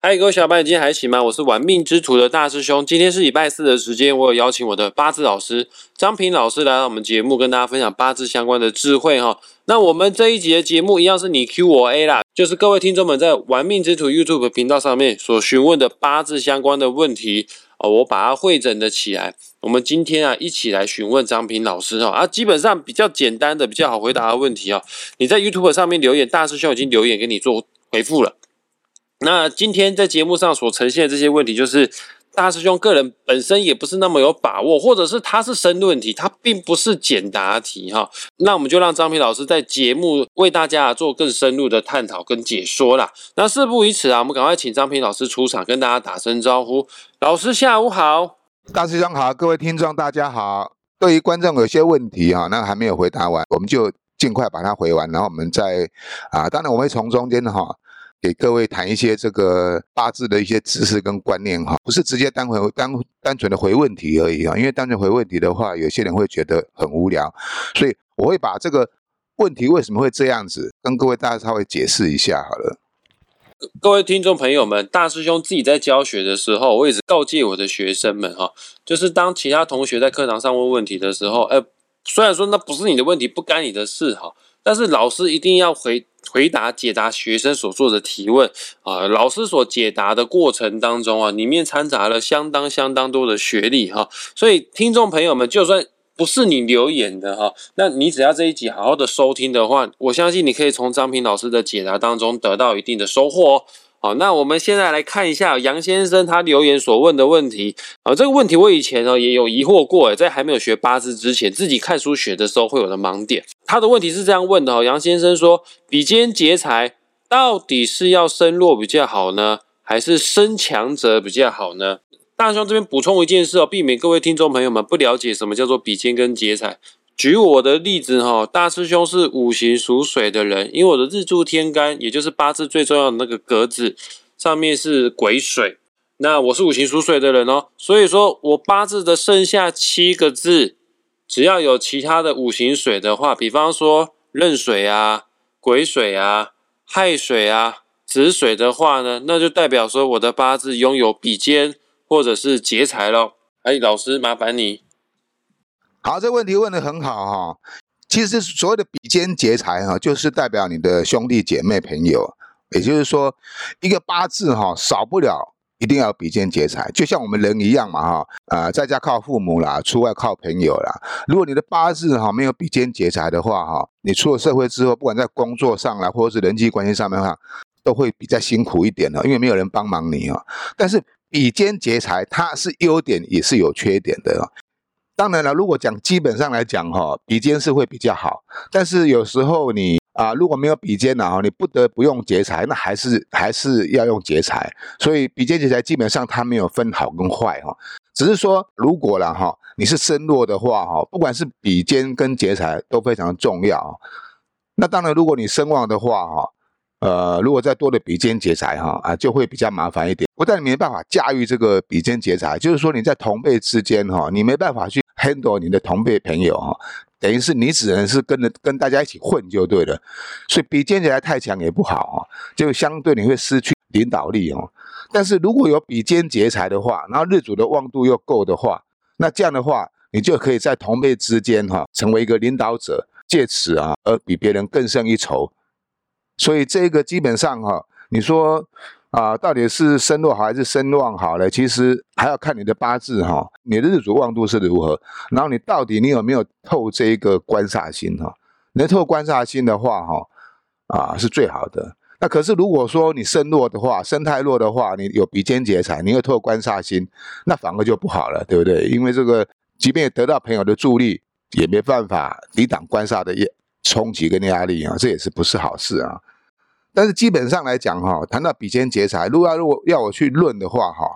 嗨，各位小伙伴，今天还行吗？我是玩命之徒的大师兄。今天是礼拜四的时间，我有邀请我的八字老师张平老师来到我们节目，跟大家分享八字相关的智慧哈。那我们这一集的节目一样是你 Q 我 A 啦，就是各位听众们在玩命之徒 YouTube 频道上面所询问的八字相关的问题哦，我把它汇整的起来。我们今天啊，一起来询问张平老师哈啊，基本上比较简单的、比较好回答的问题啊，你在 YouTube 上面留言，大师兄已经留言给你做回复了。那今天在节目上所呈现的这些问题，就是大师兄个人本身也不是那么有把握，或者是他是申论题，他并不是简答题哈。那我们就让张平老师在节目为大家做更深入的探讨跟解说啦。那事不宜迟啊，我们赶快请张平老师出场，跟大家打声招呼。老师下午好，大师兄好，各位听众大家好。对于观众有些问题哈，那还没有回答完，我们就尽快把它回完，然后我们再啊，当然我会从中间哈。给各位谈一些这个八字的一些知识跟观念哈，不是直接单回单单纯的回问题而已啊，因为单纯回问题的话，有些人会觉得很无聊，所以我会把这个问题为什么会这样子，跟各位大家稍微解释一下好了。各位听众朋友们，大师兄自己在教学的时候，我一直告诫我的学生们哈，就是当其他同学在课堂上问问题的时候，哎，虽然说那不是你的问题，不干你的事哈。但是老师一定要回回答解答学生所做的提问啊！老师所解答的过程当中啊，里面掺杂了相当相当多的学历哈。所以听众朋友们，就算不是你留言的哈，那你只要这一集好好的收听的话，我相信你可以从张平老师的解答当中得到一定的收获哦。好，那我们现在来看一下杨先生他留言所问的问题。啊，这个问题我以前呢也有疑惑过，在还没有学八字之前，自己看书学的时候会有的盲点。他的问题是这样问的：哦，杨先生说，比肩劫财到底是要生弱比较好呢，还是生强者比较好呢？大兄这边补充一件事哦，避免各位听众朋友们不了解什么叫做比肩跟劫财。举我的例子哈，大师兄是五行属水的人，因为我的日柱天干，也就是八字最重要的那个格子上面是癸水，那我是五行属水的人哦，所以说我八字的剩下七个字，只要有其他的五行水的话，比方说壬水啊、癸水啊、亥水啊、子水的话呢，那就代表说我的八字拥有比肩或者是劫财喽。哎，老师麻烦你。好，这问题问的很好哈。其实所谓的比肩劫财哈，就是代表你的兄弟姐妹朋友，也就是说，一个八字哈，少不了一定要比肩劫财，就像我们人一样嘛哈。啊，在家靠父母啦，出外靠朋友啦。如果你的八字哈没有比肩劫财的话哈，你出了社会之后，不管在工作上啦，或者是人际关系上面哈，都会比较辛苦一点的，因为没有人帮忙你啊。但是比肩劫财，它是优点也是有缺点的。当然了，如果讲基本上来讲哈，比肩是会比较好。但是有时候你啊，如果没有比肩呢，哈，你不得不用劫财，那还是还是要用劫财。所以比肩劫财基本上它没有分好跟坏哈，只是说如果了哈，你是身弱的话哈，不管是比肩跟劫财都非常重要。那当然，如果你身旺的话哈。呃，如果再多的比肩劫财哈啊，就会比较麻烦一点。不但你没办法驾驭这个比肩劫财，就是说你在同辈之间哈，你没办法去 handle 你的同辈朋友哈，等于是你只能是跟着跟大家一起混就对了。所以比肩劫财太强也不好啊，就相对你会失去领导力哦。但是如果有比肩劫财的话，然后日主的旺度又够的话，那这样的话，你就可以在同辈之间哈，成为一个领导者，借此啊而比别人更胜一筹。所以这个基本上哈，你说啊，到底是身弱好还是身旺好呢？其实还要看你的八字哈，你的日主旺度是如何，然后你到底你有没有透这一个官煞星哈？能透官煞星的话哈，啊是最好的。那可是如果说你身弱的话，身太弱的话，你有比肩劫财，你又透官煞星，那反而就不好了，对不对？因为这个即便得到朋友的助力，也没办法抵挡官煞的压冲击跟压力啊，这也是不是好事啊？但是基本上来讲，哈，谈到比肩劫财，如果要如果要我去论的话，哈，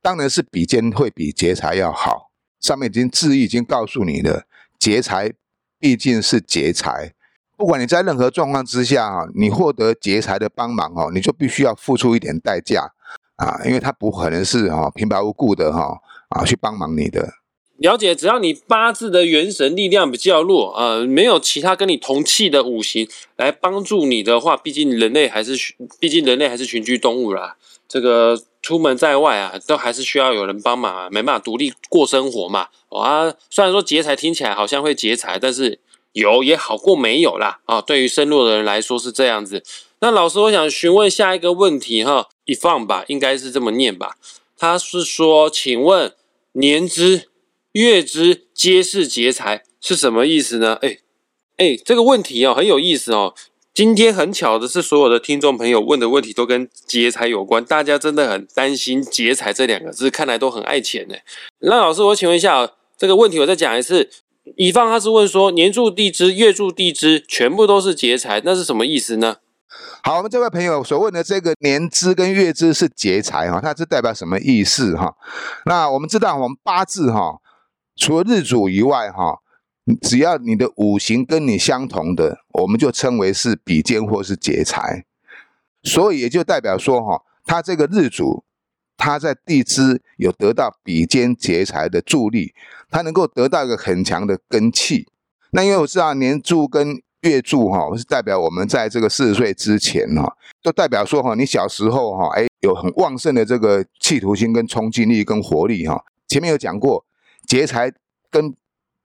当然是比肩会比劫财要好。上面已经字义已经告诉你了，劫财毕竟是劫财，不管你在任何状况之下，哈，你获得劫财的帮忙，哦，你就必须要付出一点代价啊，因为他不可能是哈平白无故的哈啊去帮忙你的。了解，只要你八字的元神力量比较弱，呃，没有其他跟你同气的五行来帮助你的话，毕竟人类还是，毕竟人类还是群居动物啦。这个出门在外啊，都还是需要有人帮忙啊，没办法独立过生活嘛。啊，虽然说劫财听起来好像会劫财，但是有也好过没有啦。啊，对于身弱的人来说是这样子。那老师，我想询问下一个问题哈，一放吧，应该是这么念吧？他是说，请问年支。月支皆是劫财是什么意思呢？哎哎，这个问题哦很有意思哦。今天很巧的是，所有的听众朋友问的问题都跟劫财有关，大家真的很担心劫财这两个字，看来都很爱钱呢。那老师，我请问一下这个问题我再讲一次。乙方他是问说，年柱地支、月柱地支全部都是劫财，那是什么意思呢？好，我们这位朋友所问的这个年支跟月支是劫财哈，它是代表什么意思哈？那我们知道，我们八字哈。除了日主以外，哈，只要你的五行跟你相同的，我们就称为是比肩或是劫财。所以也就代表说，哈，他这个日主，他在地支有得到比肩劫财的助力，他能够得到一个很强的根气。那因为我知道年柱跟月柱，哈，是代表我们在这个四十岁之前，哈，都代表说，哈，你小时候，哈，哎，有很旺盛的这个企图心、跟冲击力、跟活力，哈。前面有讲过。劫财跟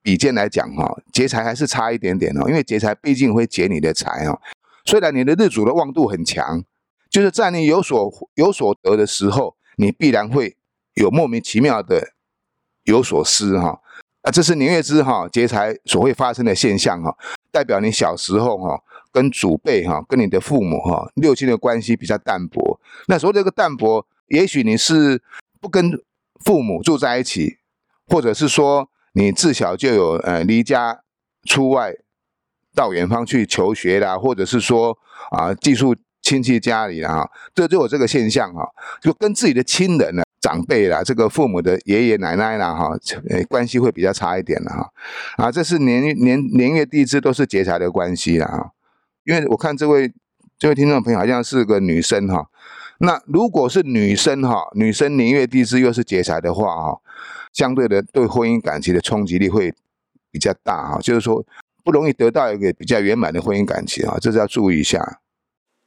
比肩来讲哈，劫财还是差一点点哦，因为劫财毕竟会劫你的财哦。虽然你的日主的旺度很强，就是在你有所有所得的时候，你必然会有莫名其妙的有所失哈。啊，这是年月之哈劫财所会发生的现象哈，代表你小时候哈跟祖辈哈跟你的父母哈六亲的关系比较淡薄。那所谓这个淡薄，也许你是不跟父母住在一起。或者是说你自小就有呃离家出外到远方去求学啦，或者是说啊寄宿亲戚家里啦，这就有这个现象哈，就跟自己的亲人呢长辈啦，这个父母的爷爷奶奶啦哈，呃关系会比较差一点的哈，啊这是年年年月地支都是劫财的关系啦哈，因为我看这位这位听众朋友好像是个女生哈，那如果是女生哈，女生年月地支又是劫财的话哈。相对的，对婚姻感情的冲击力会比较大哈，就是说不容易得到一个比较圆满的婚姻感情啊，这是要注意一下。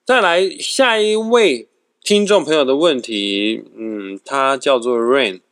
再来下一位听众朋友的问题，嗯，他叫做 Rain，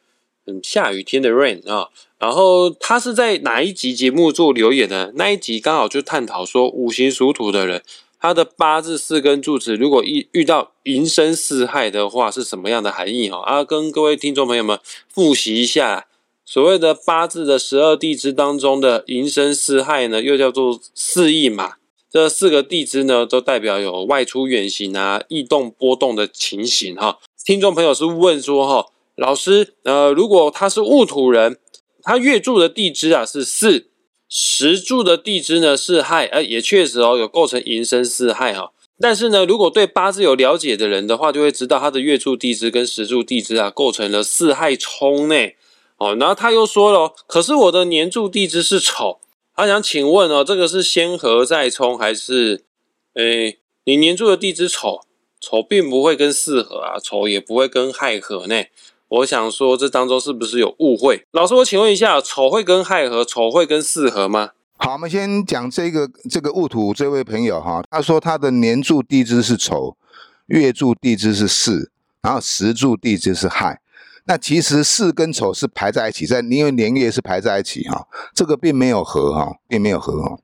嗯，下雨天的 Rain 啊，然后他是在哪一集节目做留言的？那一集刚好就探讨说五行属土的人。他的八字四根柱子，如果遇遇到寅申巳亥的话，是什么样的含义？哈，啊，跟各位听众朋友们复习一下，所谓的八字的十二地支当中的寅申巳亥呢，又叫做四意嘛。这四个地支呢，都代表有外出远行啊、异动波动的情形。哈，听众朋友是问说，哈，老师，呃，如果他是戊土人，他月柱的地支啊是四。石柱的地支呢是亥，哎，也确实哦，有构成寅申巳亥哈。但是呢，如果对八字有了解的人的话，就会知道他的月柱地支跟石柱地支啊，构成了巳亥冲呢。哦，然后他又说了，可是我的年柱地支是丑，他想请问哦，这个是先合再冲还是？哎，你年柱的地支丑，丑并不会跟巳合啊，丑也不会跟亥合呢。我想说，这当中是不是有误会？老师，我请问一下，丑会跟亥合，丑会跟巳合吗？好，我们先讲这个这个戊土这位朋友哈，他说他的年柱地支是丑，月柱地支是巳，然后时柱地支是亥。那其实巳跟丑是排在一起，在因为年月是排在一起哈，这个并没有合哈，并没有合哈。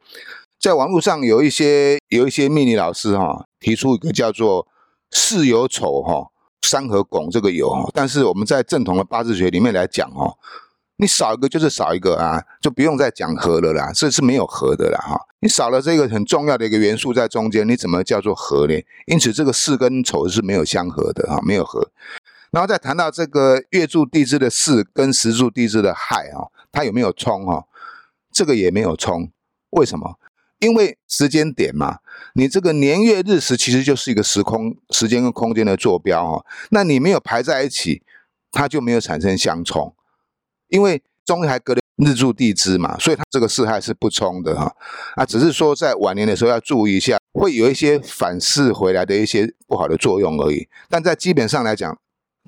在网络上有一些有一些命理老师哈，提出一个叫做巳有丑哈。三合拱这个有，但是我们在正统的八字学里面来讲哦，你少一个就是少一个啊，就不用再讲合了啦，这是没有合的啦哈。你少了这个很重要的一个元素在中间，你怎么叫做合呢？因此这个巳跟丑是没有相合的哈，没有合。然后再谈到这个月柱地支的巳跟时柱地支的亥哈，它有没有冲哈？这个也没有冲，为什么？因为时间点嘛，你这个年月日时其实就是一个时空、时间跟空间的坐标哈。那你没有排在一起，它就没有产生相冲。因为中间还隔了日柱地支嘛，所以它这个四害是不冲的哈。啊，只是说在晚年的时候要注意一下，会有一些反噬回来的一些不好的作用而已。但在基本上来讲，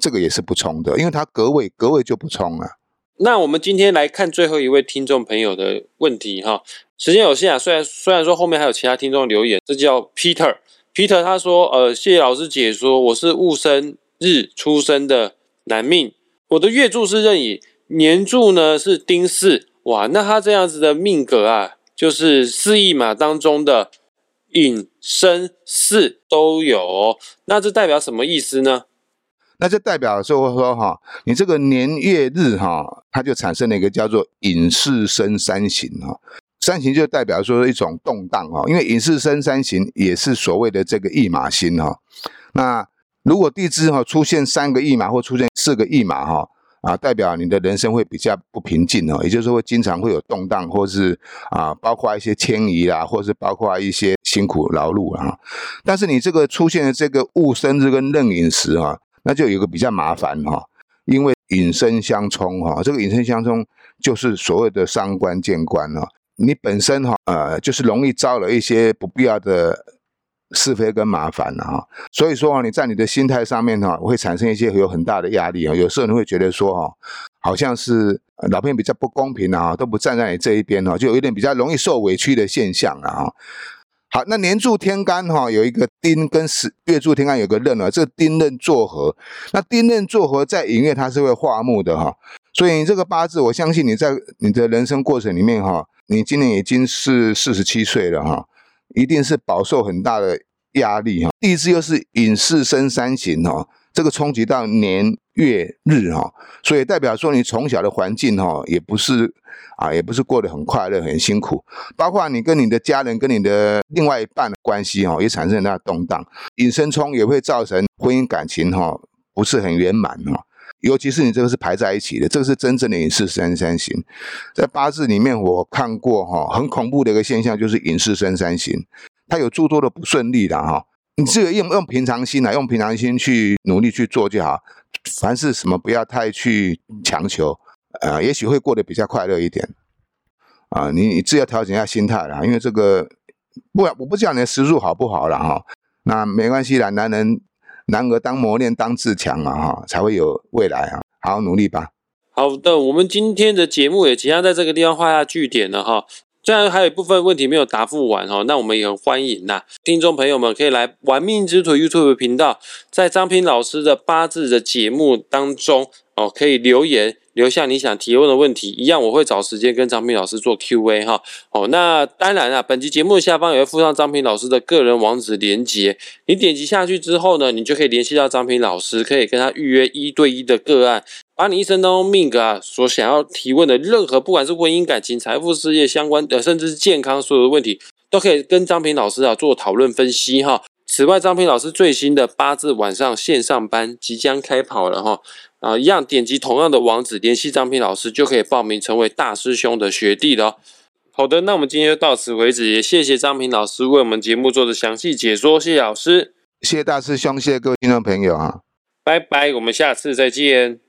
这个也是不冲的，因为它隔位隔位就不冲了。那我们今天来看最后一位听众朋友的问题哈，时间有限啊，虽然虽然说后面还有其他听众留言，这叫 Peter，Peter 他说，呃，谢谢老师解说，我是戊申日出生的男命，我的月柱是壬寅，年柱呢是丁巳，哇，那他这样子的命格啊，就是四亿马当中的寅申巳都有，那这代表什么意思呢？那就代表说说哈，你这个年月日哈，它就产生了一个叫做隐士生三行哈。三行就代表说一种动荡哈，因为隐士生三行也是所谓的这个驿马星哈。那如果地支哈出现三个驿马或出现四个驿马哈啊，代表你的人生会比较不平静哦，也就是说会经常会有动荡，或是啊包括一些迁移啦，或是包括一些辛苦劳碌啊。但是你这个出现的这个戊申日跟壬寅时哈。那就有个比较麻烦哈，因为引申相冲哈，这个引申相冲就是所谓的伤官见官哦。你本身哈呃就是容易招了一些不必要的是非跟麻烦了哈，所以说啊你在你的心态上面哈会产生一些有很大的压力啊，有时候你会觉得说哈好像是老天比较不公平啊，都不站在你这一边哈，就有一点比较容易受委屈的现象了哈。好，那年柱天干哈有一个丁跟十月柱天干有个刃啊，这个丁刃作合，那丁刃作合在寅月它是会化木的哈，所以你这个八字，我相信你在你的人生过程里面哈，你今年已经是四十七岁了哈，一定是饱受很大的压力哈，地支又是寅巳申三行哈。这个冲击到年月日哈，所以代表说你从小的环境哈，也不是啊，也不是过得很快乐，很辛苦。包括你跟你的家人、跟你的另外一半的关系哈，也产生很大动荡。引申冲也会造成婚姻感情哈，不是很圆满哈。尤其是你这个是排在一起的，这个是真正的隐士生三行。在八字里面我看过哈，很恐怖的一个现象就是隐士生三行，它有诸多的不顺利的哈。你这个用用平常心啊，用平常心去努力去做就好。凡是什么不要太去强求，呃，也许会过得比较快乐一点。啊，你你自要调整一下心态啦，因为这个不，我不知道你的时速好不好了哈。那没关系啦，男人男儿当磨练当自强嘛哈，才会有未来啊，好好努力吧。好的，我们今天的节目也即将在这个地方画下句点了哈。虽然还有一部分问题没有答复完哈，那我们也很欢迎呐，听众朋友们可以来玩命之徒 YouTube 频道，在张平老师的八字的节目当中哦，可以留言留下你想提问的问题，一样我会找时间跟张平老师做 Q&A 哈。哦，那当然啊，本期节目下方也会附上张平老师的个人网址连接，你点击下去之后呢，你就可以联系到张平老师，可以跟他预约一对一的个案。把你一生当中命格啊所想要提问的任何，不管是婚姻、感情、财富、事业相关的，甚至是健康所有的问题，都可以跟张平老师啊做讨论分析哈。此外，张平老师最新的八字晚上线上班即将开跑了哈啊，一样点击同样的网址联系张平老师，就可以报名成为大师兄的学弟了。好的，那我们今天就到此为止，也谢谢张平老师为我们节目做的详细解说，谢谢老师，谢谢大师兄，谢谢各位听众朋友啊，拜拜，我们下次再见。